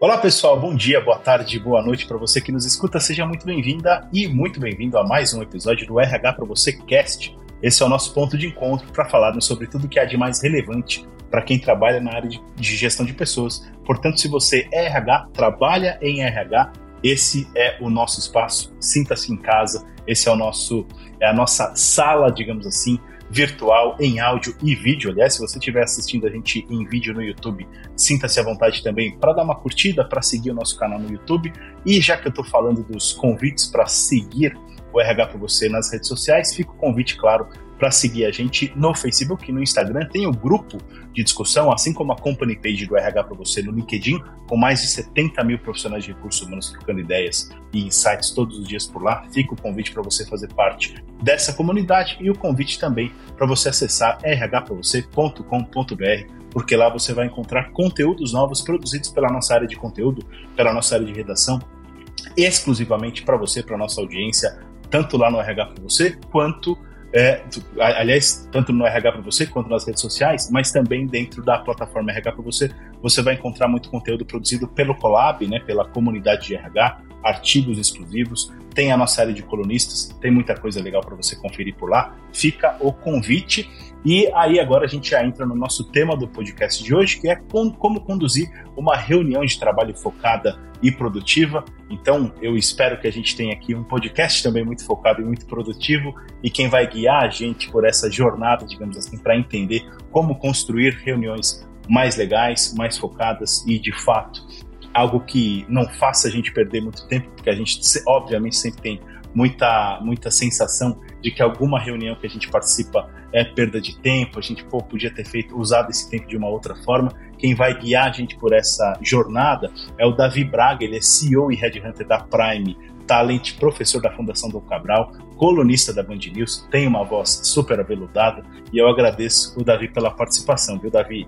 Olá pessoal, bom dia, boa tarde, boa noite para você que nos escuta. Seja muito bem-vinda e muito bem-vindo a mais um episódio do RH para você Cast. Esse é o nosso ponto de encontro para falarmos sobre tudo que há de mais relevante para quem trabalha na área de, gestão de pessoas. Portanto, se você é RH, trabalha em RH, esse é o nosso espaço. Sinta-se em casa. Esse é o nosso é a nossa sala, digamos assim, virtual em áudio e vídeo. Aliás, se você estiver assistindo a gente em vídeo no YouTube, sinta-se à vontade também para dar uma curtida, para seguir o nosso canal no YouTube. E já que eu estou falando dos convites para seguir o RH para você nas redes sociais, fica o convite, claro, para seguir a gente no Facebook e no Instagram. Tem o grupo de discussão, assim como a company page do RH para você no LinkedIn, com mais de 70 mil profissionais de recursos humanos trocando ideias e insights todos os dias por lá. Fica o convite para você fazer parte dessa comunidade e o convite também para você acessar rhpravocê.com.br porque lá você vai encontrar conteúdos novos produzidos pela nossa área de conteúdo, pela nossa área de redação, exclusivamente para você, para nossa audiência, tanto lá no RH para você, quanto é, aliás, tanto no RH para você quanto nas redes sociais, mas também dentro da plataforma RH para você, você vai encontrar muito conteúdo produzido pelo Colab, né, pela comunidade de RH, artigos exclusivos, tem a nossa área de colunistas, tem muita coisa legal para você conferir por lá. Fica o convite. E aí agora a gente já entra no nosso tema do podcast de hoje, que é como conduzir uma reunião de trabalho focada e produtiva. Então, eu espero que a gente tenha aqui um podcast também muito focado e muito produtivo e quem vai guiar a gente por essa jornada, digamos assim, para entender como construir reuniões mais legais, mais focadas e de fato algo que não faça a gente perder muito tempo, porque a gente obviamente sempre tem muita muita sensação de que alguma reunião que a gente participa é perda de tempo, a gente pô, podia ter feito usado esse tempo de uma outra forma. Quem vai guiar a gente por essa jornada é o Davi Braga, ele é CEO e Headhunter da Prime Talent, professor da Fundação do Cabral, colunista da Band News, tem uma voz super aveludada e eu agradeço o Davi pela participação, viu, Davi?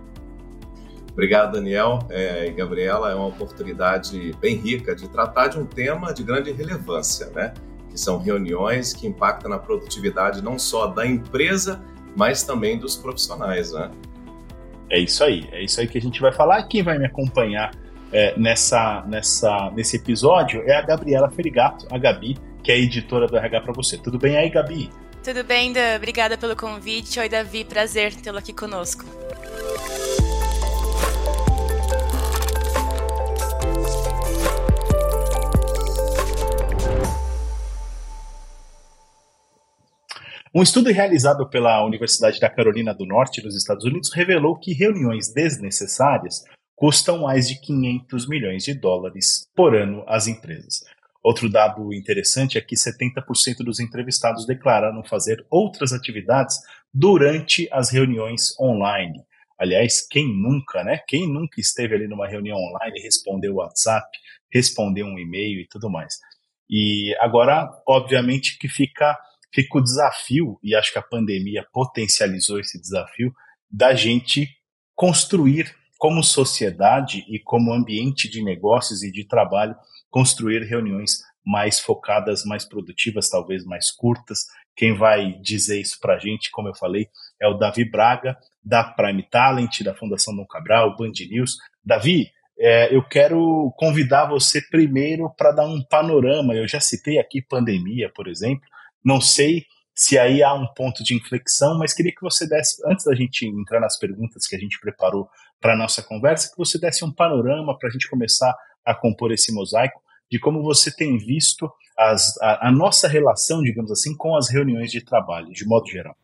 Obrigado, Daniel é, e Gabriela. É uma oportunidade bem rica de tratar de um tema de grande relevância, né? São reuniões que impactam na produtividade não só da empresa, mas também dos profissionais, né? É isso aí, é isso aí que a gente vai falar. Quem vai me acompanhar é, nessa, nessa, nesse episódio é a Gabriela Ferigato, a Gabi, que é editora do RH para você. Tudo bem aí, Gabi? Tudo bem, Dan. Obrigada pelo convite. Oi, Davi. Prazer tê-lo aqui conosco. Um estudo realizado pela Universidade da Carolina do Norte, nos Estados Unidos, revelou que reuniões desnecessárias custam mais de 500 milhões de dólares por ano às empresas. Outro dado interessante é que 70% dos entrevistados declararam fazer outras atividades durante as reuniões online. Aliás, quem nunca, né? Quem nunca esteve ali numa reunião online, respondeu o WhatsApp, respondeu um e-mail e tudo mais. E agora, obviamente, que fica fica o desafio, e acho que a pandemia potencializou esse desafio, da gente construir como sociedade e como ambiente de negócios e de trabalho, construir reuniões mais focadas, mais produtivas, talvez mais curtas. Quem vai dizer isso para a gente, como eu falei, é o Davi Braga, da Prime Talent, da Fundação Dom Cabral, Band News. Davi, é, eu quero convidar você primeiro para dar um panorama. Eu já citei aqui pandemia, por exemplo, não sei se aí há um ponto de inflexão, mas queria que você desse, antes da gente entrar nas perguntas que a gente preparou para a nossa conversa, que você desse um panorama para a gente começar a compor esse mosaico de como você tem visto as, a, a, nossa relação, digamos assim, com as reuniões de trabalho, de modo geral.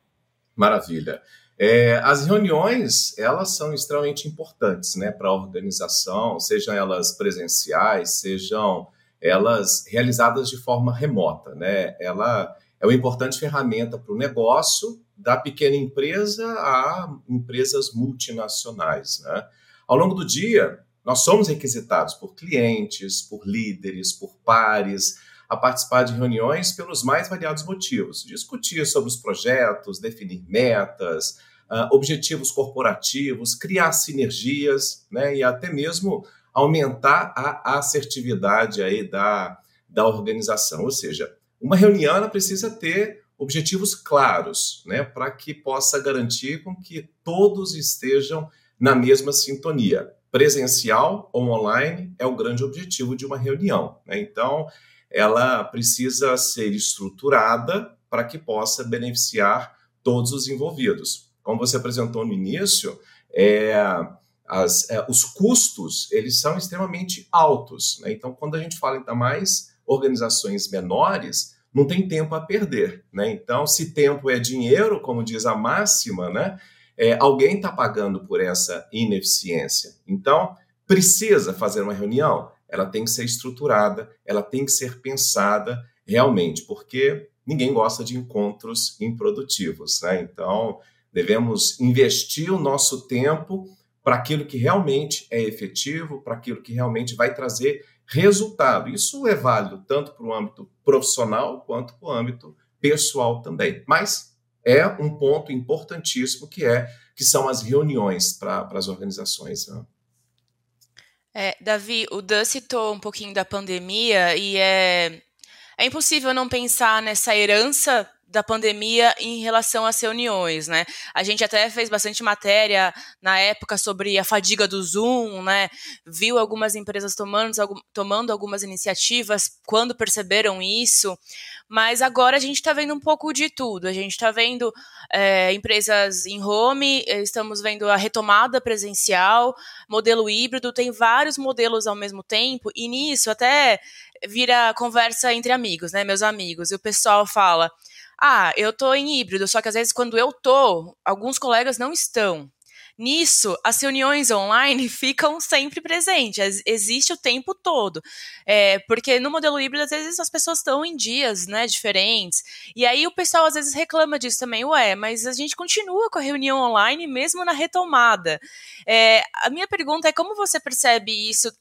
Maravilha. É, as reuniões, elas são extremamente importantes né, para a organização, sejam elas presenciais, sejam elas realizadas de forma remota. Né? Ela é uma importante ferramenta para o negócio, da pequena empresa a empresas multinacionais. Né? Ao longo do dia, nós somos requisitados por clientes, por líderes, por pares, a participar de reuniões pelos mais variados motivos. Discutir sobre os projetos, definir metas, uh, objetivos corporativos, criar sinergias né, e até mesmo aumentar a assertividade aí da, da organização. Ou seja, uma reunião ela precisa ter objetivos claros, né, para que possa garantir com que todos estejam na mesma sintonia. presencial ou online é o grande objetivo de uma reunião. Né? Então, ela precisa ser estruturada para que possa beneficiar todos os envolvidos. Como você apresentou no início, é, as, é, os custos eles são extremamente altos. Né? Então, quando a gente fala ainda mais organizações menores, não tem tempo a perder. Né? Então, se tempo é dinheiro, como diz a máxima, né? É, alguém está pagando por essa ineficiência. Então, precisa fazer uma reunião? Ela tem que ser estruturada, ela tem que ser pensada realmente, porque ninguém gosta de encontros improdutivos. Né? Então, devemos investir o nosso tempo para aquilo que realmente é efetivo, para aquilo que realmente vai trazer resultado. Isso é válido tanto para o âmbito profissional quanto para o âmbito pessoal também. Mas é um ponto importantíssimo que é que são as reuniões para as organizações. Né? É, Davi, o Dan citou um pouquinho da pandemia e é, é impossível não pensar nessa herança da pandemia em relação às reuniões, né? A gente até fez bastante matéria na época sobre a fadiga do Zoom, né? Viu algumas empresas tomando, tomando algumas iniciativas quando perceberam isso, mas agora a gente está vendo um pouco de tudo. A gente está vendo é, empresas em home, estamos vendo a retomada presencial, modelo híbrido, tem vários modelos ao mesmo tempo, e nisso até vira conversa entre amigos, né? Meus amigos, e o pessoal fala ah, eu tô em híbrido, só que às vezes quando eu tô, alguns colegas não estão. Nisso, as reuniões online ficam sempre presentes, existe o tempo todo. É, porque no modelo híbrido, às vezes, as pessoas estão em dias né, diferentes. E aí o pessoal às vezes reclama disso também. Ué, mas a gente continua com a reunião online mesmo na retomada. É, a minha pergunta é como você percebe isso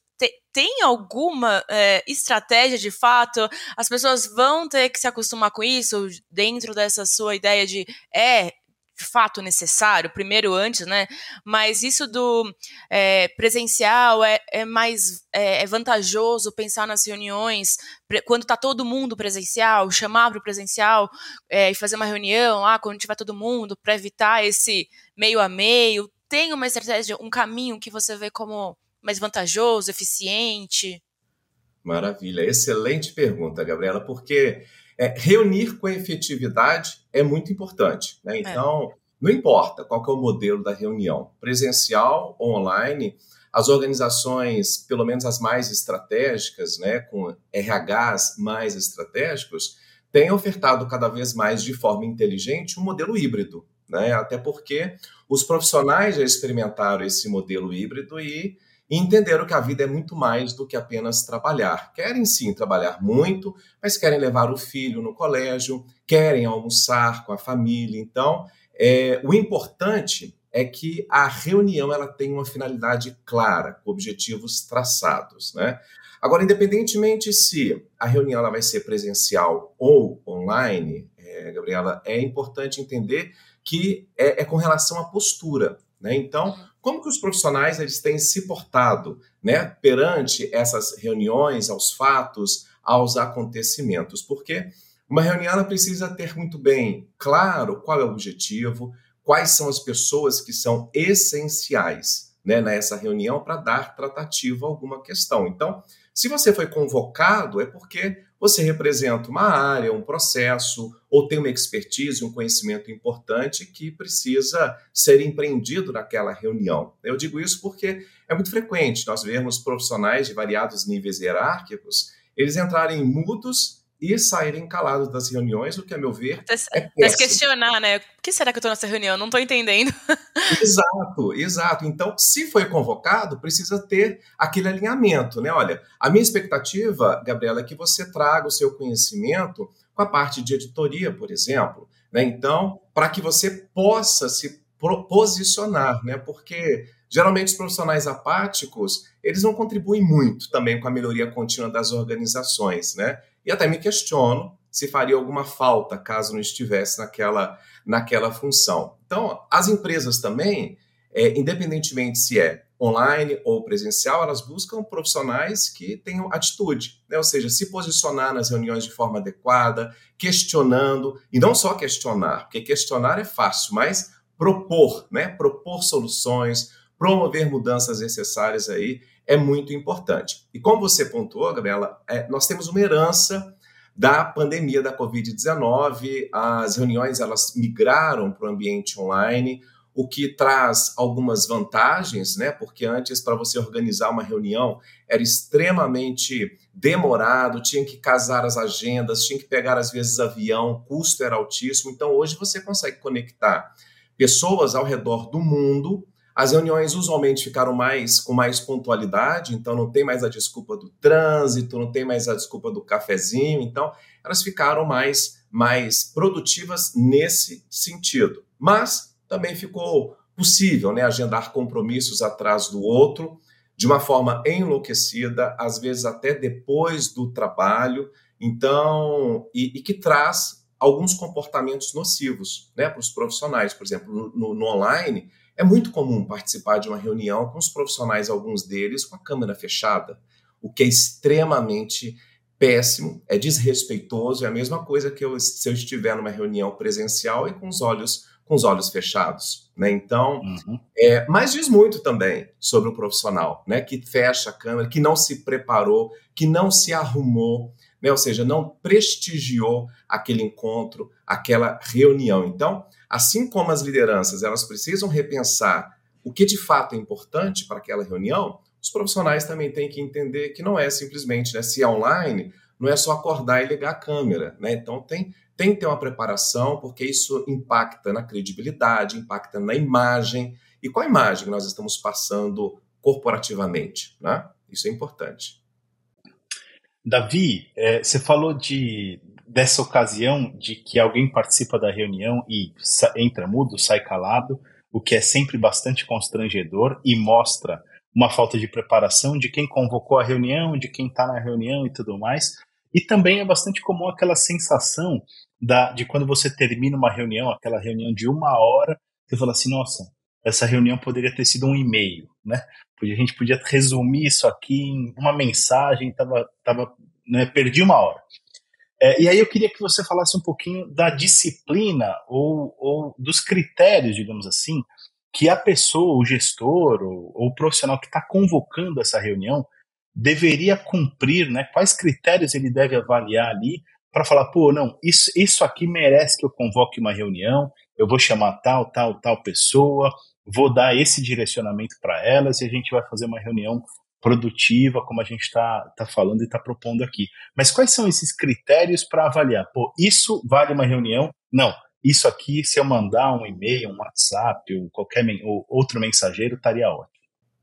tem alguma é, estratégia de fato? As pessoas vão ter que se acostumar com isso dentro dessa sua ideia de é de fato necessário, primeiro antes, né? Mas isso do é, presencial é, é mais é, é, vantajoso pensar nas reuniões quando está todo mundo presencial, chamar para o presencial e fazer uma reunião, ah, quando tiver todo mundo, para evitar esse meio a meio. Tem uma estratégia, um caminho que você vê como mais vantajoso, eficiente? Maravilha, excelente pergunta, Gabriela, porque é, reunir com efetividade é muito importante. Né? É. Então, é. não importa qual é o modelo da reunião, presencial ou online, as organizações, pelo menos as mais estratégicas, né, com RHs mais estratégicos, têm ofertado cada vez mais de forma inteligente um modelo híbrido. Né? Até porque os profissionais já experimentaram esse modelo híbrido e e entenderam que a vida é muito mais do que apenas trabalhar. Querem sim trabalhar muito, mas querem levar o filho no colégio, querem almoçar com a família. Então, é, o importante é que a reunião ela tem uma finalidade clara, com objetivos traçados, né? Agora, independentemente se a reunião ela vai ser presencial ou online, é, Gabriela, é importante entender que é, é com relação à postura. Né? Então, uhum. como que os profissionais eles têm se portado né, perante essas reuniões, aos fatos, aos acontecimentos? Porque uma reunião ela precisa ter muito bem claro qual é o objetivo, quais são as pessoas que são essenciais né, nessa reunião para dar tratativa a alguma questão. Então, se você foi convocado, é porque você representa uma área, um processo, ou tem uma expertise, um conhecimento importante que precisa ser empreendido naquela reunião. Eu digo isso porque é muito frequente nós vermos profissionais de variados níveis hierárquicos eles entrarem mudos e saírem calados das reuniões, o que, a meu ver, é péssimo. questionar, né? Por que será que eu estou nessa reunião? Não estou entendendo. exato, exato. Então, se foi convocado, precisa ter aquele alinhamento, né? Olha, a minha expectativa, Gabriela, é que você traga o seu conhecimento com a parte de editoria, por exemplo. Né? Então, para que você possa se posicionar, né? Porque geralmente os profissionais apáticos, eles não contribuem muito também com a melhoria contínua das organizações, né? E até me questiono se faria alguma falta caso não estivesse naquela, naquela função. Então, as empresas também, é, independentemente se é online ou presencial, elas buscam profissionais que tenham atitude, né? ou seja, se posicionar nas reuniões de forma adequada, questionando, e não só questionar, porque questionar é fácil, mas propor, né? propor soluções, promover mudanças necessárias aí é muito importante. E como você pontuou, Gabriela, é, nós temos uma herança da pandemia da Covid-19, as reuniões elas migraram para o ambiente online, o que traz algumas vantagens, né? Porque antes, para você organizar uma reunião, era extremamente demorado, tinha que casar as agendas, tinha que pegar, às vezes, avião, o custo era altíssimo. Então, hoje você consegue conectar pessoas ao redor do mundo. As reuniões usualmente ficaram mais com mais pontualidade, então não tem mais a desculpa do trânsito, não tem mais a desculpa do cafezinho, então elas ficaram mais mais produtivas nesse sentido. Mas também ficou possível né, agendar compromissos atrás do outro, de uma forma enlouquecida, às vezes até depois do trabalho, então, e, e que traz alguns comportamentos nocivos né, para os profissionais. Por exemplo, no, no, online, é muito comum participar de uma reunião com os profissionais, alguns deles com a câmera fechada, o que é extremamente péssimo, é desrespeitoso, é a mesma coisa que eu, se eu estiver numa reunião presencial e com os olhos com os olhos fechados, né? Então, uhum. é, mas diz muito também sobre o profissional, né? Que fecha a câmera, que não se preparou, que não se arrumou, né? Ou seja, não prestigiou aquele encontro, aquela reunião. Então, assim como as lideranças, elas precisam repensar o que de fato é importante para aquela reunião, os profissionais também têm que entender que não é simplesmente, né? Se é online, não é só acordar e ligar a câmera, né? Então tem tem que ter uma preparação, porque isso impacta na credibilidade, impacta na imagem. E qual a imagem nós estamos passando corporativamente? Né? Isso é importante. Davi, é, você falou de, dessa ocasião de que alguém participa da reunião e entra mudo, sai calado, o que é sempre bastante constrangedor e mostra uma falta de preparação de quem convocou a reunião, de quem está na reunião e tudo mais. E também é bastante comum aquela sensação da, de quando você termina uma reunião, aquela reunião de uma hora, você fala assim, nossa, essa reunião poderia ter sido um e-mail, né? A gente podia resumir isso aqui em uma mensagem, tava, tava, né, perdi uma hora. É, e aí eu queria que você falasse um pouquinho da disciplina ou, ou dos critérios, digamos assim, que a pessoa, o gestor ou, ou o profissional que está convocando essa reunião deveria cumprir, né? Quais critérios ele deve avaliar ali para falar, pô, não, isso, isso aqui merece que eu convoque uma reunião, eu vou chamar tal, tal, tal pessoa, vou dar esse direcionamento para elas e a gente vai fazer uma reunião produtiva, como a gente está tá falando e está propondo aqui. Mas quais são esses critérios para avaliar? Pô, isso vale uma reunião? Não. Isso aqui, se eu mandar um e-mail, um WhatsApp, ou qualquer ou outro mensageiro, estaria ótimo.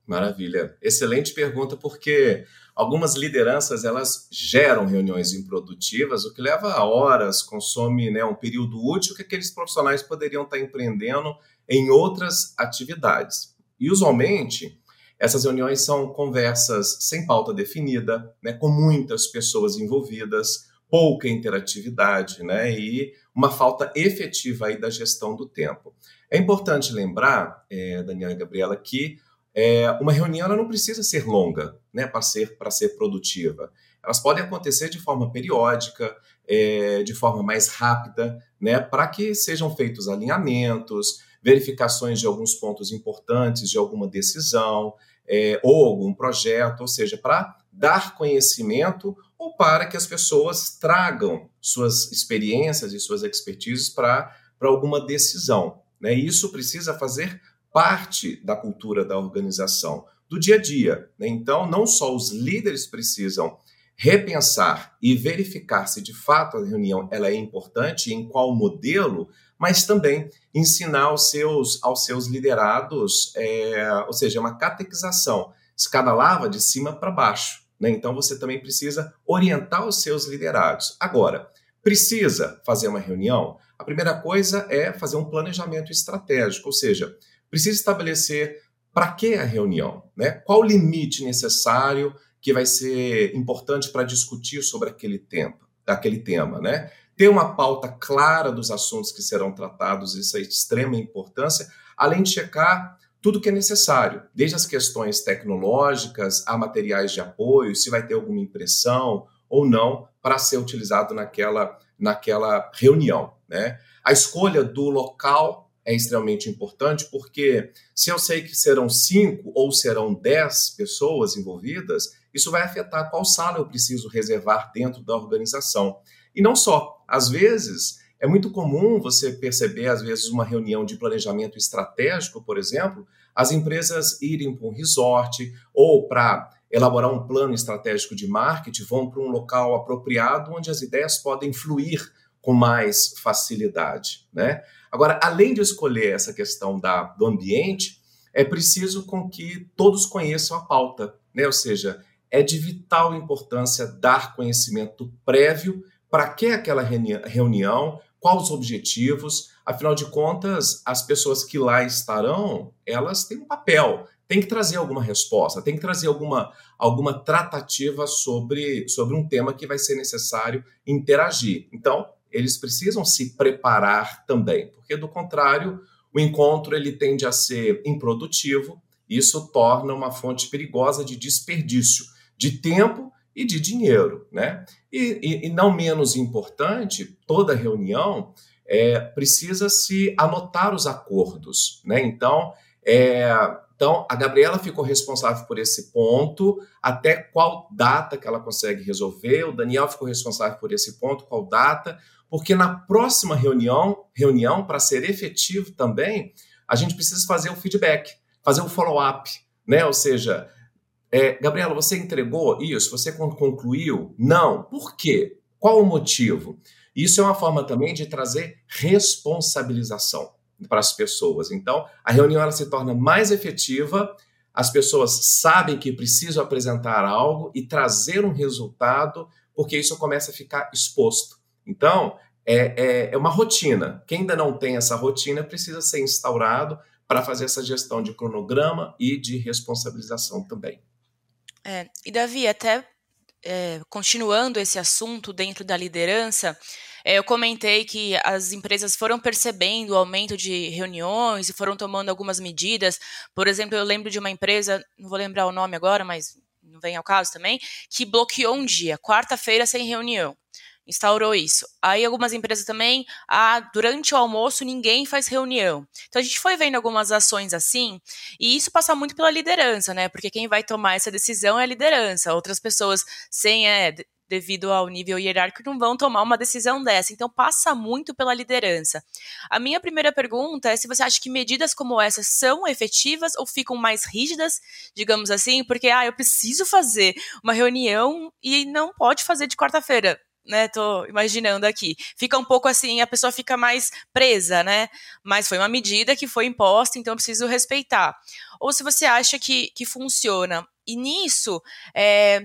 Maravilha. Excelente pergunta, porque algumas lideranças elas geram reuniões improdutivas, o que leva horas, consome né, um período útil que aqueles profissionais poderiam estar empreendendo em outras atividades. E usualmente essas reuniões são conversas sem pauta definida, né, com muitas pessoas envolvidas, pouca interatividade, né, e uma falta efetiva aí da gestão do tempo. É importante lembrar, é, Daniela e Gabriela, que é, uma reunião não precisa ser longa né, para ser, ser produtiva. Elas podem acontecer de forma periódica, é, de forma mais rápida, né, para que sejam feitos alinhamentos, verificações de alguns pontos importantes de alguma decisão é, ou algum projeto, ou seja, para dar conhecimento ou para que as pessoas tragam suas experiências e suas expertises para alguma decisão. Né? Isso precisa fazer parte da cultura da organização, do dia a dia. Né? Então, não só os líderes precisam repensar e verificar se de fato a reunião ela é importante e em qual modelo, mas também ensinar aos seus, aos seus liderados, é, ou seja, uma catequização, escada lava de cima para baixo. Né? Então você também precisa orientar os seus liderados. Agora, precisa fazer uma reunião? A primeira coisa é fazer um planejamento estratégico, ou seja, precisa estabelecer para que a reunião, né? Qual o limite necessário que vai ser importante para discutir sobre aquele tempo, aquele tema, né? Ter uma pauta clara dos assuntos que serão tratados, isso é de extrema importância, além de checar tudo que é necessário, desde as questões tecnológicas a materiais de apoio, se vai ter alguma impressão ou não para ser utilizado naquela, naquela reunião. Né? A escolha do local é extremamente importante, porque se eu sei que serão cinco ou serão dez pessoas envolvidas, isso vai afetar qual sala eu preciso reservar dentro da organização. E não só, às vezes é muito comum você perceber, às vezes, uma reunião de planejamento estratégico, por exemplo, as empresas irem para um resort ou para elaborar um plano estratégico de marketing, vão para um local apropriado onde as ideias podem fluir com mais facilidade. Né? Agora, além de escolher essa questão da, do ambiente, é preciso com que todos conheçam a pauta, né? ou seja, é de vital importância dar conhecimento prévio para que aquela reunião, quais os objetivos, afinal de contas, as pessoas que lá estarão, elas têm um papel, tem que trazer alguma resposta, tem que trazer alguma, alguma tratativa sobre, sobre um tema que vai ser necessário interagir. Então, eles precisam se preparar também, porque do contrário, o encontro ele tende a ser improdutivo, e isso torna uma fonte perigosa de desperdício de tempo e de dinheiro, né? E, e, e não menos importante, toda reunião é, precisa se anotar os acordos, né? Então, é, então, a Gabriela ficou responsável por esse ponto, até qual data que ela consegue resolver, o Daniel ficou responsável por esse ponto, qual data, porque na próxima reunião, reunião para ser efetivo também, a gente precisa fazer o feedback, fazer o follow-up, né? Ou seja, é, Gabriela, você entregou isso? Você concluiu? Não. Por quê? Qual o motivo? Isso é uma forma também de trazer responsabilização para as pessoas. Então, a reunião ela se torna mais efetiva, as pessoas sabem que precisam apresentar algo e trazer um resultado, porque isso começa a ficar exposto. Então, é, é, é uma rotina. Quem ainda não tem essa rotina precisa ser instaurado para fazer essa gestão de cronograma e de responsabilização também. É, e Davi, até é, continuando esse assunto dentro da liderança, é, eu comentei que as empresas foram percebendo o aumento de reuniões e foram tomando algumas medidas. Por exemplo, eu lembro de uma empresa, não vou lembrar o nome agora, mas não vem ao caso também, que bloqueou um dia, quarta-feira sem reunião instaurou isso. Aí algumas empresas também, ah, durante o almoço ninguém faz reunião. Então a gente foi vendo algumas ações assim, e isso passa muito pela liderança, né? Porque quem vai tomar essa decisão é a liderança. Outras pessoas sem é, devido ao nível hierárquico, não vão tomar uma decisão dessa. Então, passa muito pela liderança. A minha primeira pergunta é se você acha que medidas como essas são efetivas ou ficam mais rígidas, digamos assim, porque, ah, eu preciso fazer uma reunião e não pode fazer de quarta-feira né? Tô imaginando aqui. Fica um pouco assim, a pessoa fica mais presa, né? Mas foi uma medida que foi imposta, então eu preciso respeitar. Ou se você acha que, que funciona. E nisso, é,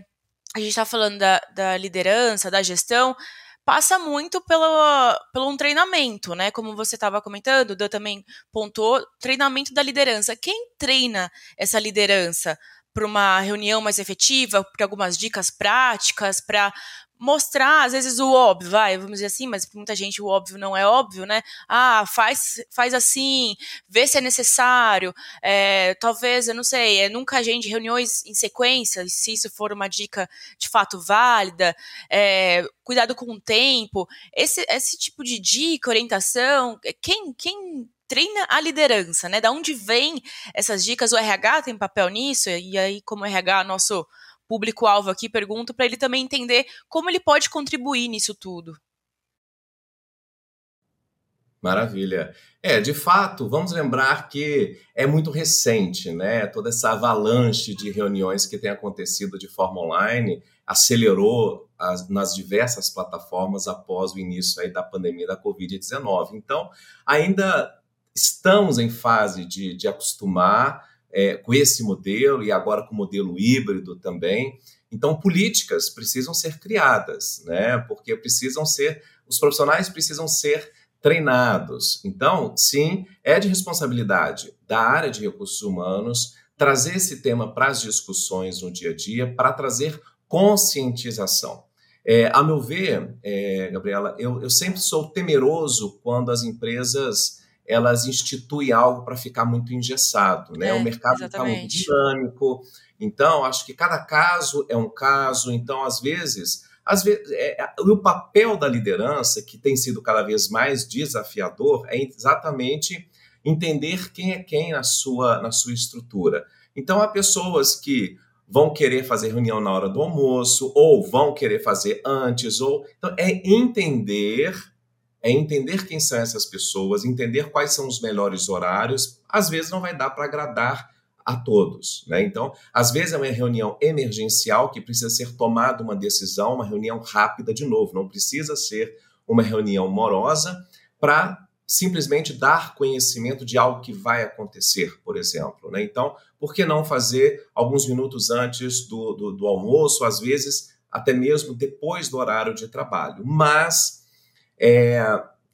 a gente está falando da, da liderança, da gestão, passa muito pelo, pelo um treinamento, né? Como você estava comentando, o Dan também pontuou, treinamento da liderança. Quem treina essa liderança para uma reunião mais efetiva, para algumas dicas práticas, para mostrar, às vezes, o óbvio, vai, vamos dizer assim, mas muita gente o óbvio não é óbvio, né? Ah, faz, faz assim, vê se é necessário, é, talvez, eu não sei, é, nunca agende reuniões em sequência, se isso for uma dica de fato válida, é, cuidado com o tempo, esse, esse tipo de dica, orientação, quem, quem treina a liderança, né? Da onde vem essas dicas? O RH tem papel nisso? E aí, como RH, nosso público-alvo aqui, pergunto para ele também entender como ele pode contribuir nisso tudo. Maravilha. É, de fato, vamos lembrar que é muito recente, né? Toda essa avalanche de reuniões que tem acontecido de forma online acelerou as, nas diversas plataformas após o início aí da pandemia da Covid-19. Então, ainda estamos em fase de, de acostumar é, com esse modelo e agora com o modelo híbrido também. Então, políticas precisam ser criadas, né? Porque precisam ser, os profissionais precisam ser treinados. Então, sim, é de responsabilidade da área de recursos humanos trazer esse tema para as discussões no dia a dia, para trazer conscientização. É, a meu ver, é, Gabriela, eu, eu sempre sou temeroso quando as empresas elas instituem algo para ficar muito engessado, né? É, o mercado está muito dinâmico, então acho que cada caso é um caso, então às vezes, às vezes é, é, o papel da liderança que tem sido cada vez mais desafiador é exatamente entender quem é quem na sua, na sua estrutura. Então, há pessoas que vão querer fazer reunião na hora do almoço, ou vão querer fazer antes, ou. Então, é entender. É entender quem são essas pessoas, entender quais são os melhores horários. Às vezes não vai dar para agradar a todos. Né? Então, às vezes é uma reunião emergencial que precisa ser tomada uma decisão, uma reunião rápida de novo, não precisa ser uma reunião morosa para simplesmente dar conhecimento de algo que vai acontecer, por exemplo. Né? Então, por que não fazer alguns minutos antes do, do, do almoço, às vezes até mesmo depois do horário de trabalho? Mas é,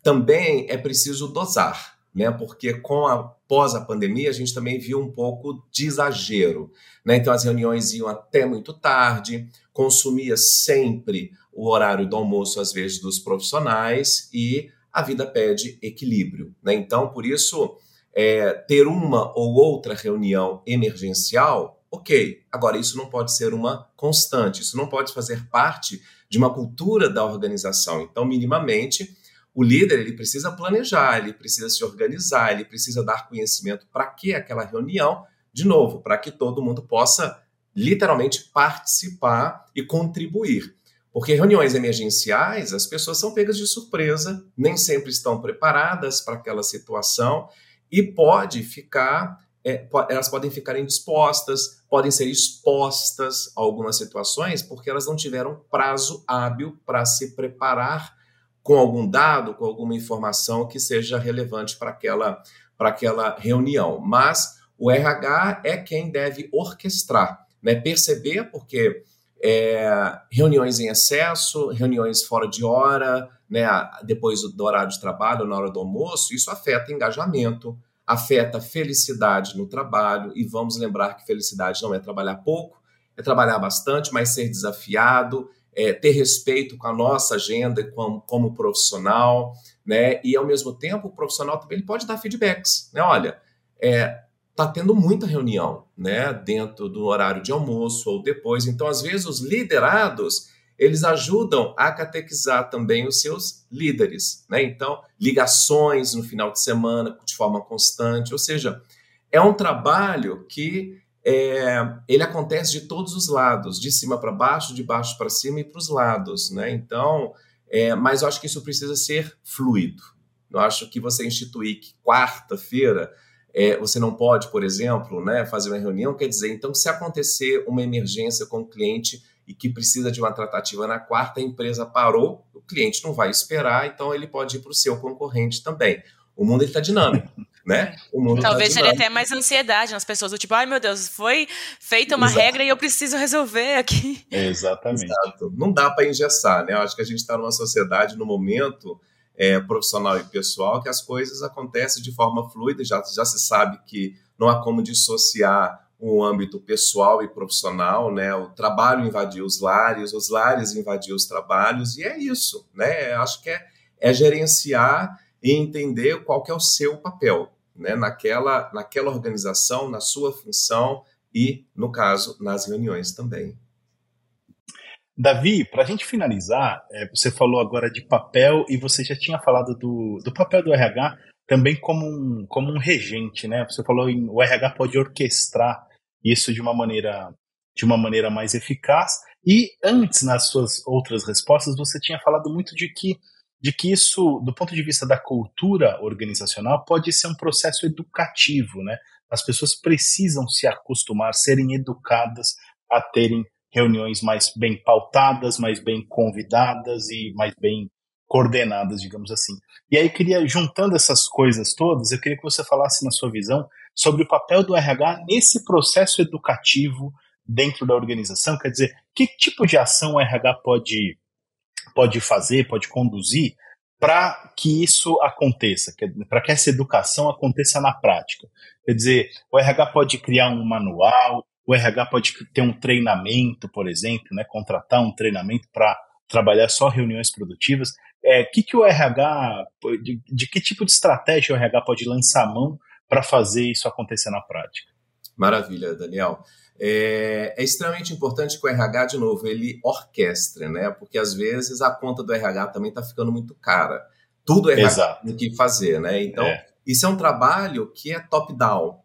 também é preciso dosar, né? porque com a pós a pandemia, a gente também viu um pouco de exagero. Né? Então, as reuniões iam até muito tarde, consumia sempre o horário do almoço, às vezes, dos profissionais, e a vida pede equilíbrio. Né? Então, por isso, é, ter uma ou outra reunião emergencial, ok. Agora, isso não pode ser uma constante, isso não pode fazer parte de uma cultura da organização. Então, minimamente, o líder ele precisa planejar, ele precisa se organizar, ele precisa dar conhecimento para que aquela reunião, de novo, para que todo mundo possa literalmente participar e contribuir. Porque reuniões emergenciais, as pessoas são pegas de surpresa, nem sempre estão preparadas para aquela situação e pode ficar, é, elas podem ficar indispostas, podem ser expostas a algumas situações porque elas não tiveram prazo hábil para se preparar com algum dado, com alguma informação que seja relevante para aquela, para aquela reunião. Mas o RH é quem deve orquestrar, né? perceber, porque é, reuniões em excesso, reuniões fora de hora, né, depois do horário de trabalho, na hora do almoço, isso afeta engajamento, afeta felicidade no trabalho, e vamos lembrar que felicidade não é trabalhar pouco, é trabalhar bastante, mas ser desafiado, é, ter respeito com a nossa agenda como, como profissional, né? E ao mesmo tempo o profissional também ele pode dar feedbacks, né? Olha, é, está tendo muita reunião, né, dentro do horário de almoço ou depois. Então, às vezes, os liderados eles ajudam a catequizar também os seus líderes, né? Então, ligações no final de semana de forma constante, ou seja, é um trabalho que é, ele acontece de todos os lados, de cima para baixo, de baixo para cima e para os lados, né? Então, é, mas eu acho que isso precisa ser fluido. Eu acho que você instituir que quarta-feira é, você não pode, por exemplo, né, fazer uma reunião, quer dizer, então, se acontecer uma emergência com o cliente e que precisa de uma tratativa na quarta, a empresa parou, o cliente não vai esperar, então ele pode ir para o seu concorrente também. O mundo está dinâmico. Né? Tá Talvez tá seria até mais ansiedade nas pessoas, do tipo, ai meu Deus, foi feita uma Exato. regra e eu preciso resolver aqui. Exatamente. Exato. Não dá para engessar, né? Eu acho que a gente está numa sociedade, no momento, é, profissional e pessoal, que as coisas acontecem de forma fluida, já, já se sabe que não há como dissociar o âmbito pessoal e profissional, né? O trabalho invadiu os lares, os lares invadiu os trabalhos, e é isso, né? Acho que é, é gerenciar e entender qual que é o seu papel, né? Naquela, naquela organização, na sua função e, no caso, nas reuniões também. Davi, para a gente finalizar, é, você falou agora de papel e você já tinha falado do, do papel do RH também como um, como um regente, né? Você falou em o RH pode orquestrar isso de uma maneira de uma maneira mais eficaz. E antes, nas suas outras respostas, você tinha falado muito de que de que isso, do ponto de vista da cultura organizacional, pode ser um processo educativo, né? As pessoas precisam se acostumar, serem educadas a terem reuniões mais bem pautadas, mais bem convidadas e mais bem coordenadas, digamos assim. E aí queria juntando essas coisas todas, eu queria que você falasse na sua visão sobre o papel do RH nesse processo educativo dentro da organização, quer dizer, que tipo de ação o RH pode pode fazer, pode conduzir para que isso aconteça, para que essa educação aconteça na prática. Quer dizer, o RH pode criar um manual, o RH pode ter um treinamento, por exemplo, né, contratar um treinamento para trabalhar só reuniões produtivas. É, que que o RH, de, de, que tipo de estratégia o RH pode lançar a mão para fazer isso acontecer na prática? Maravilha, Daniel. É, é, extremamente importante que o RH, de novo, ele orquestre, né? Porque às vezes a conta do RH também está ficando muito cara. Tudo é RH tem que fazer, né? Então, é. isso é um trabalho que é top-down.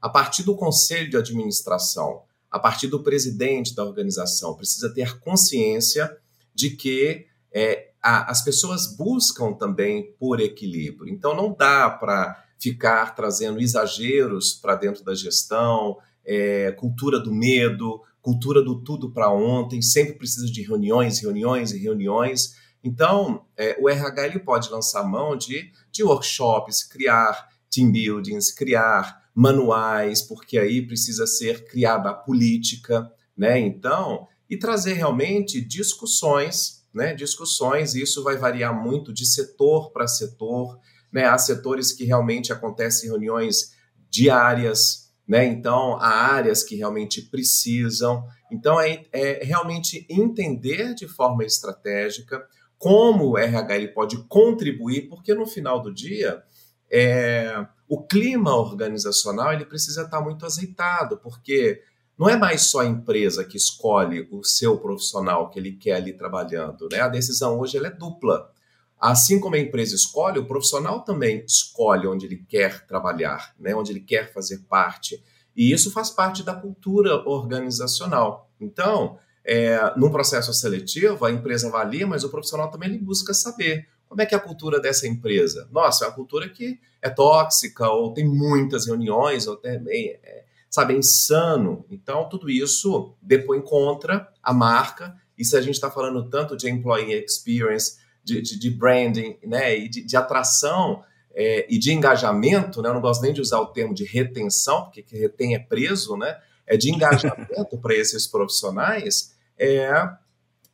A partir do conselho de administração, a partir do presidente da organização, precisa ter consciência de que é, a, as pessoas buscam também por equilíbrio. Então, não dá para ficar trazendo exageros para dentro da gestão, é, cultura do medo, cultura do tudo para ontem, sempre precisa de reuniões, reuniões e reuniões. Então, é, o RH ele pode lançar mão de, de workshops, criar team buildings, criar manuais, porque aí precisa ser criada a política, né? Então, e trazer realmente discussões, né? Discussões, e isso vai variar muito de setor para setor, né? Há setores que realmente acontecem reuniões diárias, né? Então, há áreas que realmente precisam. Então, é, é realmente entender de forma estratégica como o RH pode contribuir, porque no final do dia, é, o clima organizacional ele precisa estar muito azeitado, porque não é mais só a empresa que escolhe o seu profissional que ele quer ali trabalhando, né? A decisão hoje ela é dupla. Assim como a empresa escolhe, o profissional também escolhe onde ele quer trabalhar, né? onde ele quer fazer parte. E isso faz parte da cultura organizacional. Então, é, num processo seletivo, a empresa avalia, mas o profissional também ele busca saber como é que é a cultura dessa empresa. Nossa, é uma cultura que é tóxica, ou tem muitas reuniões, ou também, é, sabe, é insano. Então, tudo isso depois contra a marca. E se a gente está falando tanto de employee experience, de, de, de branding, né, e de, de atração é, e de engajamento, né, eu não gosto nem de usar o termo de retenção, porque que retém é preso, né, é de engajamento para esses profissionais, é,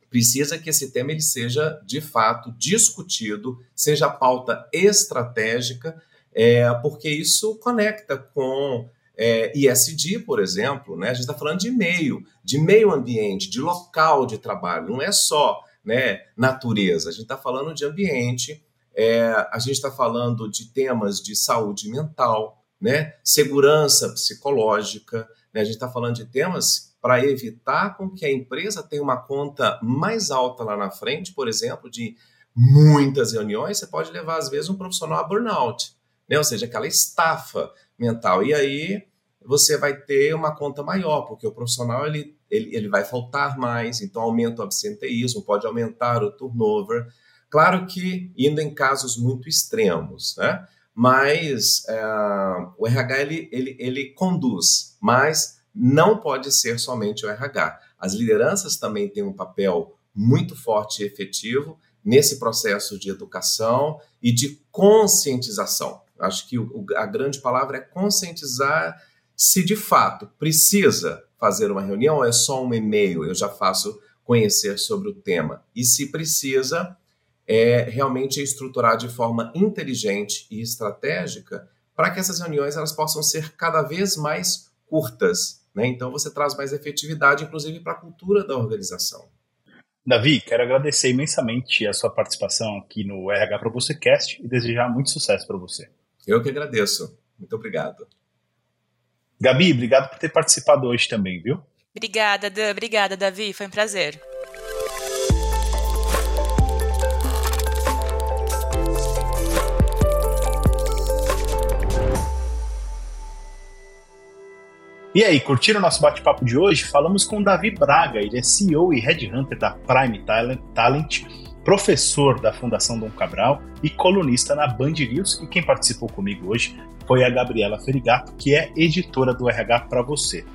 precisa que esse tema ele seja de fato discutido, seja pauta estratégica, é, porque isso conecta com é, ISD, por exemplo, né? A gente está falando de meio, de meio ambiente, de local de trabalho, não é só né, natureza. A gente está falando de ambiente, é, a gente está falando de temas de saúde mental, né, segurança psicológica, né, a gente está falando de temas para evitar com que a empresa tenha uma conta mais alta lá na frente, por exemplo, de muitas reuniões, você pode levar, às vezes, um profissional a burnout, né? ou seja, aquela estafa mental. E aí você vai ter uma conta maior, porque o profissional ele ele, ele vai faltar mais, então aumenta o absenteísmo, pode aumentar o turnover. Claro que indo em casos muito extremos, né? Mas é, o RH ele, ele, ele conduz, mas não pode ser somente o RH. As lideranças também têm um papel muito forte e efetivo nesse processo de educação e de conscientização. Acho que o, a grande palavra é conscientizar se de fato precisa fazer uma reunião ou é só um e-mail, eu já faço conhecer sobre o tema. E se precisa, é realmente estruturar de forma inteligente e estratégica para que essas reuniões elas possam ser cada vez mais curtas. Né? Então você traz mais efetividade, inclusive, para a cultura da organização. Davi, quero agradecer imensamente a sua participação aqui no RH para você Cast e desejar muito sucesso para você. Eu que agradeço. Muito obrigado. Gabi, obrigado por ter participado hoje também, viu? Obrigada, Dan. Obrigada, Davi. Foi um prazer. E aí, curtiram o nosso bate-papo de hoje? Falamos com o Davi Braga, ele é CEO e Headhunter da Prime Talent, professor da Fundação Dom Cabral e colunista na Band News. E quem participou comigo hoje foi a Gabriela Ferigato, que é editora do RH para você.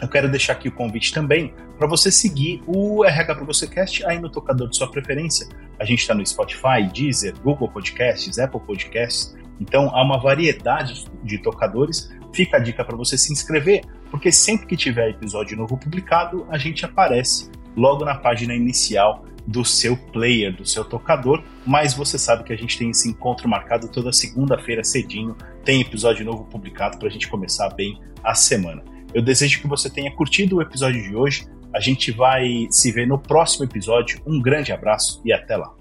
Eu quero deixar aqui o convite também para você seguir o RH para você Cast aí no tocador de sua preferência. A gente está no Spotify, Deezer, Google Podcasts, Apple Podcasts. Então há uma variedade de tocadores. Fica a dica para você se inscrever, porque sempre que tiver episódio novo publicado, a gente aparece logo na página inicial do seu player, do seu tocador, mas você sabe que a gente tem esse encontro marcado toda segunda-feira cedinho, tem episódio novo publicado para a gente começar bem a semana. Eu desejo que você tenha curtido o episódio de hoje. A gente vai se ver no próximo episódio. Um grande abraço e até lá.